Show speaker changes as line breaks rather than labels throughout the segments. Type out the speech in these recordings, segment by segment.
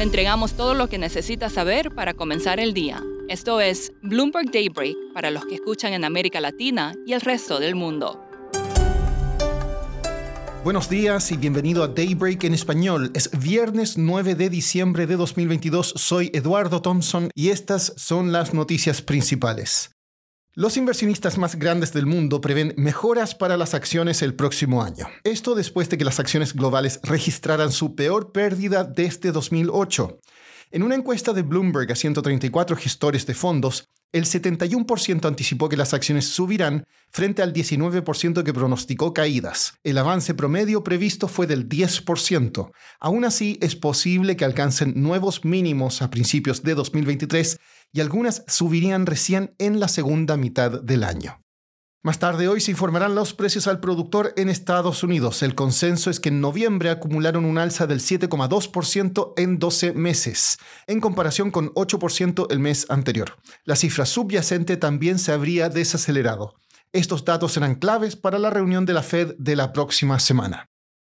Le entregamos todo lo que necesita saber para comenzar el día. Esto es Bloomberg Daybreak para los que escuchan en América Latina y el resto del mundo.
Buenos días y bienvenido a Daybreak en español. Es viernes 9 de diciembre de 2022. Soy Eduardo Thompson y estas son las noticias principales. Los inversionistas más grandes del mundo prevén mejoras para las acciones el próximo año. Esto después de que las acciones globales registraran su peor pérdida desde 2008. En una encuesta de Bloomberg a 134 gestores de fondos, el 71% anticipó que las acciones subirán frente al 19% que pronosticó caídas. El avance promedio previsto fue del 10%. Aún así, es posible que alcancen nuevos mínimos a principios de 2023 y algunas subirían recién en la segunda mitad del año. Más tarde hoy se informarán los precios al productor en Estados Unidos. El consenso es que en noviembre acumularon un alza del 7,2% en 12 meses, en comparación con 8% el mes anterior. La cifra subyacente también se habría desacelerado. Estos datos serán claves para la reunión de la Fed de la próxima semana.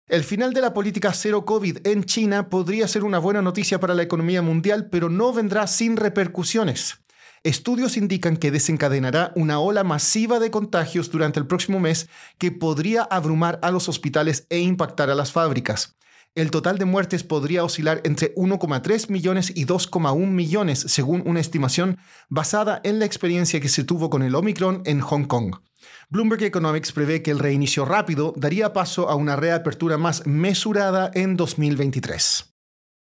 El final de la política cero COVID en China podría ser una buena noticia para la economía mundial, pero no vendrá sin repercusiones. Estudios indican que desencadenará una ola masiva de contagios durante el próximo mes que podría abrumar a los hospitales e impactar a las fábricas. El total de muertes podría oscilar entre 1,3 millones y 2,1 millones, según una estimación basada en la experiencia que se tuvo con el Omicron en Hong Kong. Bloomberg Economics prevé que el reinicio rápido daría paso a una reapertura más mesurada en 2023.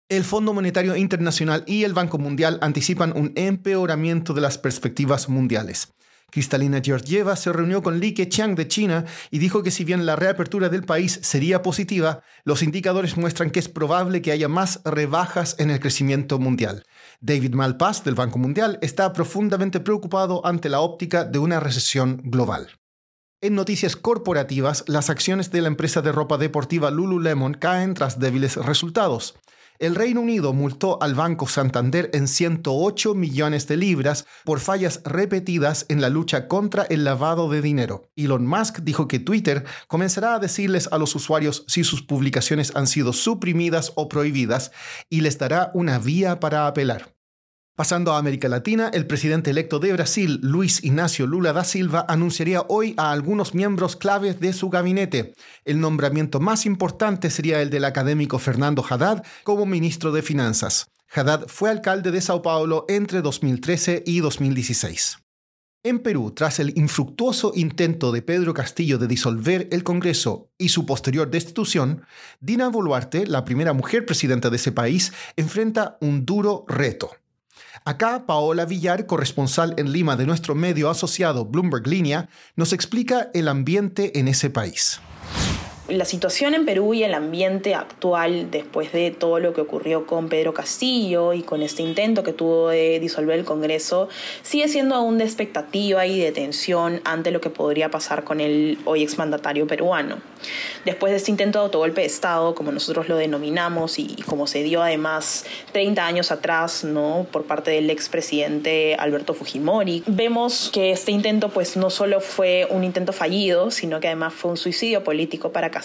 El Fondo Monetario Internacional y el Banco Mundial anticipan un empeoramiento de las perspectivas mundiales. Cristalina Georgieva se reunió con Li Keqiang de China y dijo que si bien la reapertura del país sería positiva, los indicadores muestran que es probable que haya más rebajas en el crecimiento mundial. David Malpass del Banco Mundial está profundamente preocupado ante la óptica de una recesión global. En noticias corporativas, las acciones de la empresa de ropa deportiva Lululemon caen tras débiles resultados. El Reino Unido multó al Banco Santander en 108 millones de libras por fallas repetidas en la lucha contra el lavado de dinero. Elon Musk dijo que Twitter comenzará a decirles a los usuarios si sus publicaciones han sido suprimidas o prohibidas y les dará una vía para apelar. Pasando a América Latina, el presidente electo de Brasil, Luis Ignacio Lula da Silva, anunciaría hoy a algunos miembros claves de su gabinete. El nombramiento más importante sería el del académico Fernando Haddad como ministro de Finanzas. Haddad fue alcalde de Sao Paulo entre 2013 y 2016. En Perú, tras el infructuoso intento de Pedro Castillo de disolver el Congreso y su posterior destitución, Dina Boluarte, la primera mujer presidenta de ese país, enfrenta un duro reto Acá Paola Villar, corresponsal en Lima de nuestro medio asociado Bloomberg Línea, nos explica el ambiente en ese país
la situación en Perú y el ambiente actual después de todo lo que ocurrió con Pedro Castillo y con este intento que tuvo de disolver el Congreso sigue siendo aún de expectativa y de tensión ante lo que podría pasar con el hoy exmandatario peruano. Después de este intento de autogolpe de Estado, como nosotros lo denominamos y como se dio además 30 años atrás, ¿no? por parte del expresidente Alberto Fujimori, vemos que este intento pues no solo fue un intento fallido, sino que además fue un suicidio político para Castillo,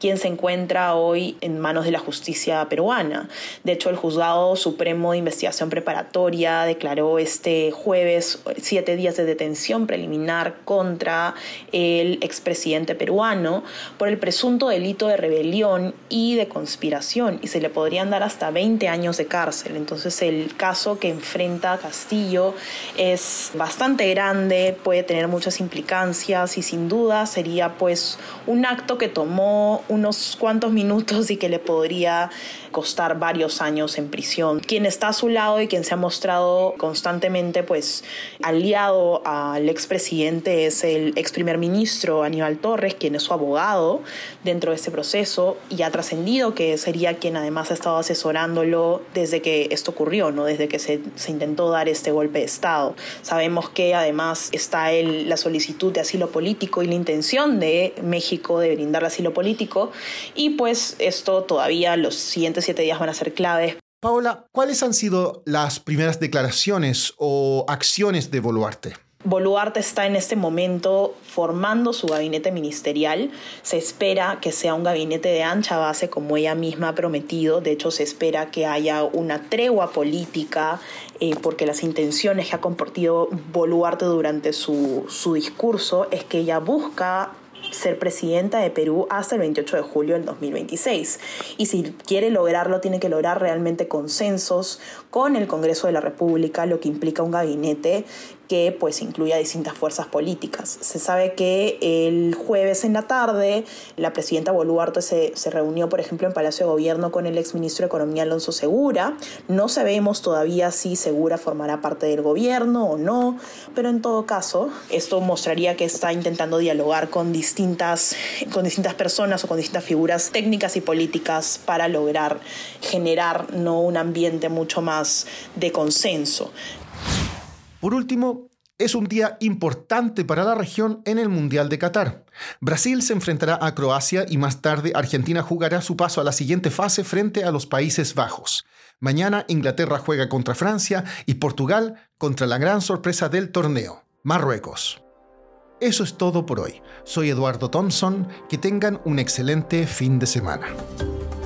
quien se encuentra hoy en manos de la justicia peruana. De hecho, el Juzgado Supremo de Investigación Preparatoria declaró este jueves siete días de detención preliminar contra el expresidente peruano por el presunto delito de rebelión y de conspiración y se le podrían dar hasta 20 años de cárcel. Entonces el caso que enfrenta Castillo es bastante grande, puede tener muchas implicancias y sin duda sería pues un acto que tomó unos cuantos minutos y que le podría costar varios años en prisión. Quien está a su lado y quien se ha mostrado constantemente pues aliado al expresidente es el ex primer ministro Aníbal Torres, quien es su abogado dentro de este proceso y ha trascendido que sería quien además ha estado asesorándolo desde que esto ocurrió, ¿no? desde que se, se intentó dar este golpe de Estado. Sabemos que además está el, la solicitud de asilo político y la intención de México de brindar asilo político y pues esto todavía los siguientes siete días van a ser claves.
Paola, ¿cuáles han sido las primeras declaraciones o acciones de Boluarte?
Boluarte está en este momento formando su gabinete ministerial. Se espera que sea un gabinete de ancha base, como ella misma ha prometido. De hecho, se espera que haya una tregua política, eh, porque las intenciones que ha compartido Boluarte durante su, su discurso es que ella busca ser presidenta de Perú hasta el 28 de julio del 2026. Y si quiere lograrlo, tiene que lograr realmente consensos con el Congreso de la República, lo que implica un gabinete que pues incluya distintas fuerzas políticas. Se sabe que el jueves en la tarde la presidenta Boluarte se, se reunió, por ejemplo, en Palacio de Gobierno con el exministro de Economía Alonso Segura. No sabemos todavía si Segura formará parte del gobierno o no, pero en todo caso, esto mostraría que está intentando dialogar con distintas, con distintas personas o con distintas figuras técnicas y políticas para lograr generar ¿no? un ambiente mucho más de consenso.
Por último, es un día importante para la región en el Mundial de Qatar. Brasil se enfrentará a Croacia y más tarde Argentina jugará su paso a la siguiente fase frente a los Países Bajos. Mañana Inglaterra juega contra Francia y Portugal contra la gran sorpresa del torneo, Marruecos. Eso es todo por hoy. Soy Eduardo Thompson. Que tengan un excelente fin de semana.